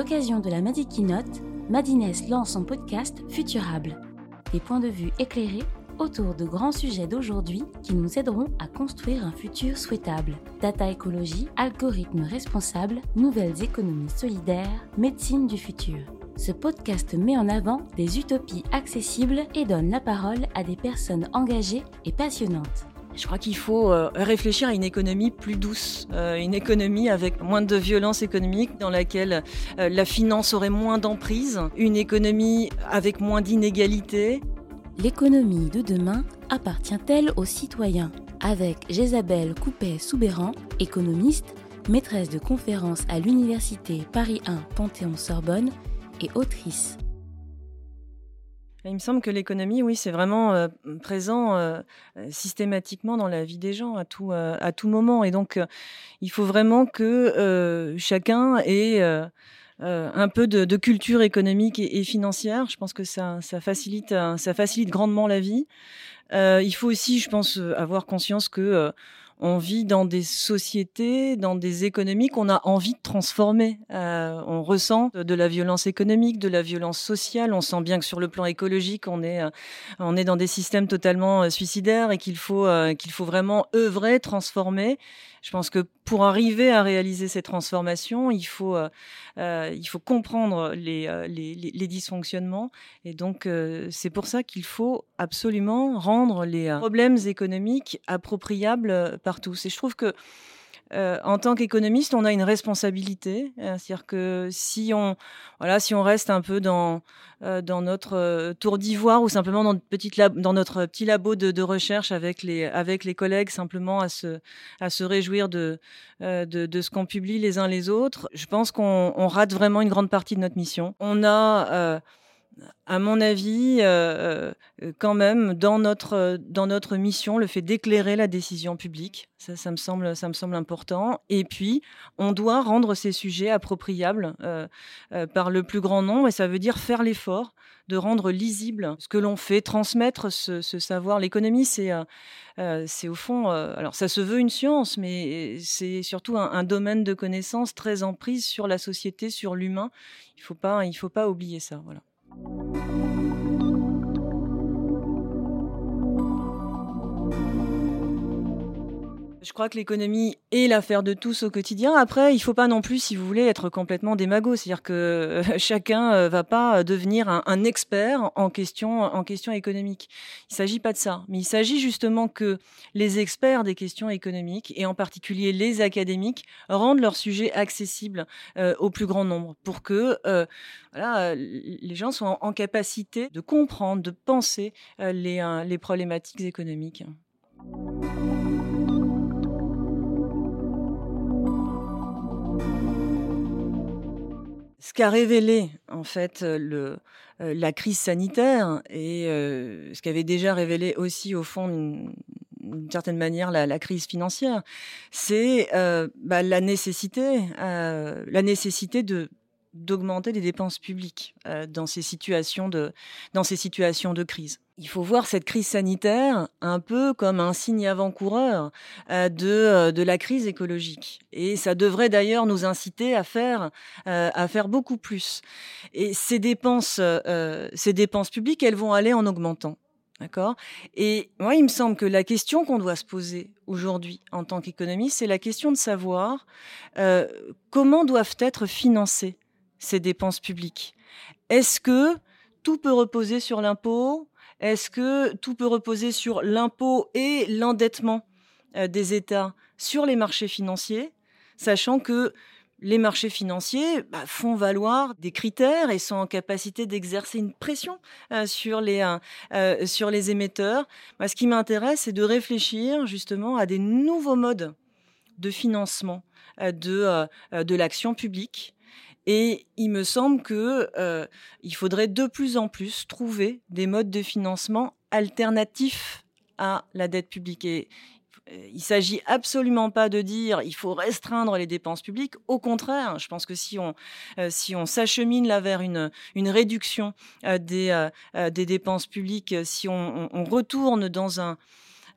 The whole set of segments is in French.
l'occasion de la Madi Keynote, Madines lance son podcast Futurable. Des points de vue éclairés autour de grands sujets d'aujourd'hui qui nous aideront à construire un futur souhaitable. Data écologie, algorithmes responsables, nouvelles économies solidaires, médecine du futur. Ce podcast met en avant des utopies accessibles et donne la parole à des personnes engagées et passionnantes. Je crois qu'il faut euh, réfléchir à une économie plus douce, euh, une économie avec moins de violence économique, dans laquelle euh, la finance aurait moins d'emprise, une économie avec moins d'inégalités. L'économie de demain appartient-elle aux citoyens? Avec Jésabelle Coupet-Soubéran, économiste, maîtresse de conférences à l'Université Paris 1 Panthéon-Sorbonne et autrice. Il me semble que l'économie, oui, c'est vraiment euh, présent euh, systématiquement dans la vie des gens à tout, euh, à tout moment. Et donc, il faut vraiment que chacun ait un peu de, culture économique et, financière. Je pense que ça, ça, facilite, ça facilite grandement la vie. il faut aussi, je pense, avoir conscience que on vit dans des sociétés, dans des économies qu'on a envie de transformer. Euh, on ressent de la violence économique, de la violence sociale. On sent bien que sur le plan écologique, on est, euh, on est dans des systèmes totalement euh, suicidaires et qu'il faut, qu'il faut vraiment œuvrer, transformer. Je pense que pour arriver à réaliser ces transformations, il faut, il faut comprendre les, les, les, dysfonctionnements. Et donc, c'est pour ça qu'il faut absolument rendre les problèmes économiques appropriables par tous. Et je trouve que euh, en tant qu'économiste, on a une responsabilité. Hein, c'est-à-dire que si on, voilà, si on reste un peu dans, euh, dans notre euh, tour d'ivoire ou simplement dans, notre petit labo de, recherche avec les, avec les collègues, simplement à se, à se réjouir de, de, de ce qu'on publie les uns les autres, je pense qu'on on rate vraiment une grande partie de notre mission. On a à mon avis, euh, euh, quand même, dans notre, dans notre mission, le fait d'éclairer la décision publique, ça, ça, me semble, ça me semble important. Et puis, on doit rendre ces sujets appropriables euh, par le plus grand nombre, et ça veut dire faire l'effort de rendre lisible ce que l'on fait, transmettre ce, savoir. L'économie, c'est c'est au fond, alors ça se veut une science, mais c'est surtout un, domaine de connaissances très en prise sur la société, sur l'humain. Il faut pas, faut pas oublier ça. Voilà. Thank you. Je crois que l'économie est l'affaire de tous au quotidien. Après, il faut pas non plus, si vous voulez, être complètement démago. C'est-à-dire que euh, chacun euh, va pas devenir un, expert en question, en question économique. Il s'agit pas de ça. Mais il s'agit justement que les experts des questions économiques, et en particulier les académiques, rendent leur sujet accessible euh, au plus grand nombre pour que les gens soient en, capacité de comprendre, de penser les problématiques économiques. Ce qu'a révélé en fait le, euh, la crise sanitaire et euh, ce qu'avait déjà révélé aussi au fond d'une certaine manière la, la, crise financière, c'est euh, bah, la nécessité, la nécessité de d'augmenter les dépenses publiques euh, dans ces situations de dans ces situations de crise. Il faut voir cette crise sanitaire un peu comme un signe avant-coureur euh, de euh, de la crise écologique et ça devrait d'ailleurs nous inciter à faire à faire beaucoup plus. Et ces dépenses ces dépenses publiques, elles vont aller en augmentant. D'accord? Et moi, il me semble que la question qu'on doit se poser aujourd'hui en tant qu'économiste, c'est la question de savoir comment doivent être financées ces dépenses publiques Est-ce que tout peut reposer sur l'impôt? Est-ce que tout peut reposer sur l'impôt et l'endettement euh, des États sur les marchés financiers, sachant que les marchés financiers bah, font valoir des critères et sont en capacité d'exercer une pression euh, sur, les, euh, sur les émetteurs? ce qui m'intéresse, c'est de réfléchir justement à des nouveaux modes de financement de l'action publique et il me semble que euh, faudrait de plus en plus trouver des modes de financement alternatifs à la dette publique. Et euh, il s'agit absolument pas de dire il faut restreindre les dépenses publiques. Au contraire, je pense que si on euh, si on s'achemine là vers une une réduction des des dépenses publiques, si on retourne dans un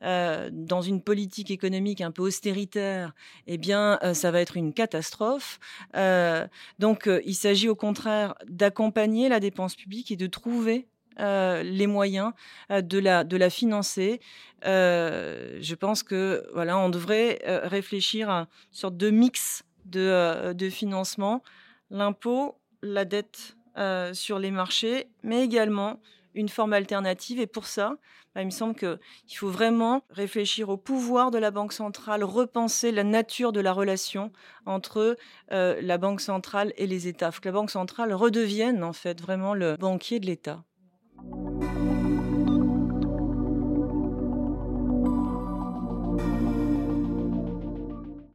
dans une politique économique un peu austéritaire, eh bien, ça va être une catastrophe. donc, il s'agit au contraire d'accompagner la dépense publique et de trouver les moyens de la financer. je pense que voilà, on devrait réfléchir à une sorte de mix de financement, l'impôt, la dette sur les marchés, mais également une forme alternative. Et pour ça, bah, il me semble qu'il faut vraiment réfléchir au pouvoir de la Banque centrale, repenser la nature de la relation entre la Banque centrale et les États. Il faut que la Banque centrale redevienne en fait vraiment le banquier de l'État.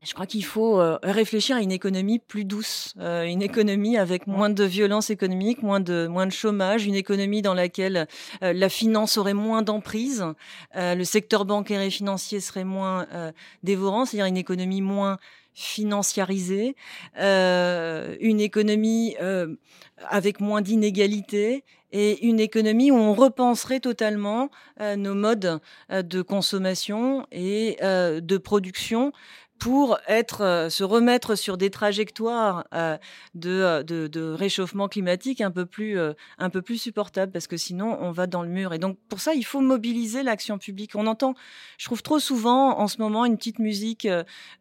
Je crois qu'il faut euh, réfléchir à une économie plus douce, euh, une économie avec moins de violence économique, moins de moins de chômage, une économie dans laquelle euh, la finance aurait moins d'emprise, le secteur bancaire et financier serait moins dévorant, c'est-à-dire une économie moins financiarisée, une économie avec moins d'inégalités et une économie où on repenserait totalement nos modes de consommation et de production pour être, euh, se remettre sur des trajectoires euh, euh, de, de, réchauffement climatique un peu plus, un peu plus supportables, parce que sinon on va dans le mur. Et donc pour ça, il faut mobiliser l'action publique. On entend, je trouve trop souvent en ce moment une petite musique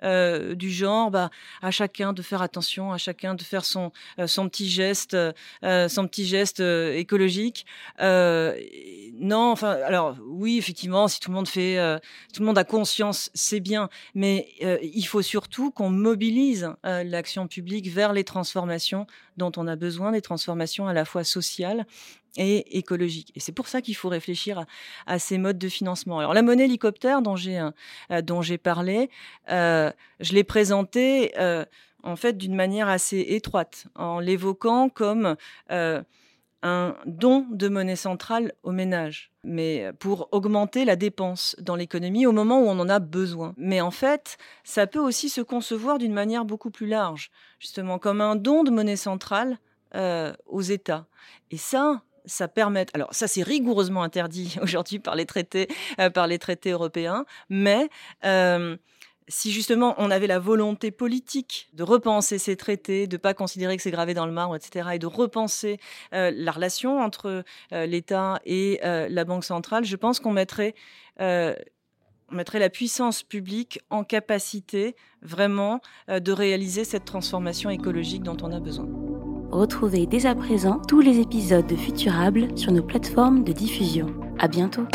du genre, bah, à chacun de faire attention, à chacun de faire son, son petit geste, son petit geste écologique. non, enfin, alors oui, effectivement, si tout le monde fait, tout le monde a conscience, c'est bien, mais il faut surtout qu'on mobilise euh, l'action publique vers les transformations dont on a besoin, des transformations à la fois sociales et écologiques. Et c'est pour ça qu'il faut réfléchir à, ces modes de financement. Alors la monnaie hélicoptère dont j'ai euh, parlé, euh, je l'ai présentée en fait d'une manière assez étroite, en l'évoquant comme un don de monnaie centrale aux ménages, mais pour augmenter la dépense dans l'économie au moment où on en a besoin. Mais en fait, ça peut aussi se concevoir d'une manière beaucoup plus large, justement comme un don de monnaie centrale euh, aux États. Et ça, ça permet. Alors ça, c'est rigoureusement interdit aujourd'hui par les traités, euh, par les traités européens, mais euh, si justement on avait la volonté politique de repenser ces traités, de pas considérer que c'est gravé dans le marbre, etc., et de repenser euh, la relation entre euh, l'État et euh, la Banque centrale, je pense qu'on mettrait, mettrait la puissance publique en capacité vraiment de réaliser cette transformation écologique dont on a besoin. Retrouvez dès à présent tous les épisodes de Futurable sur nos plateformes de diffusion. À bientôt.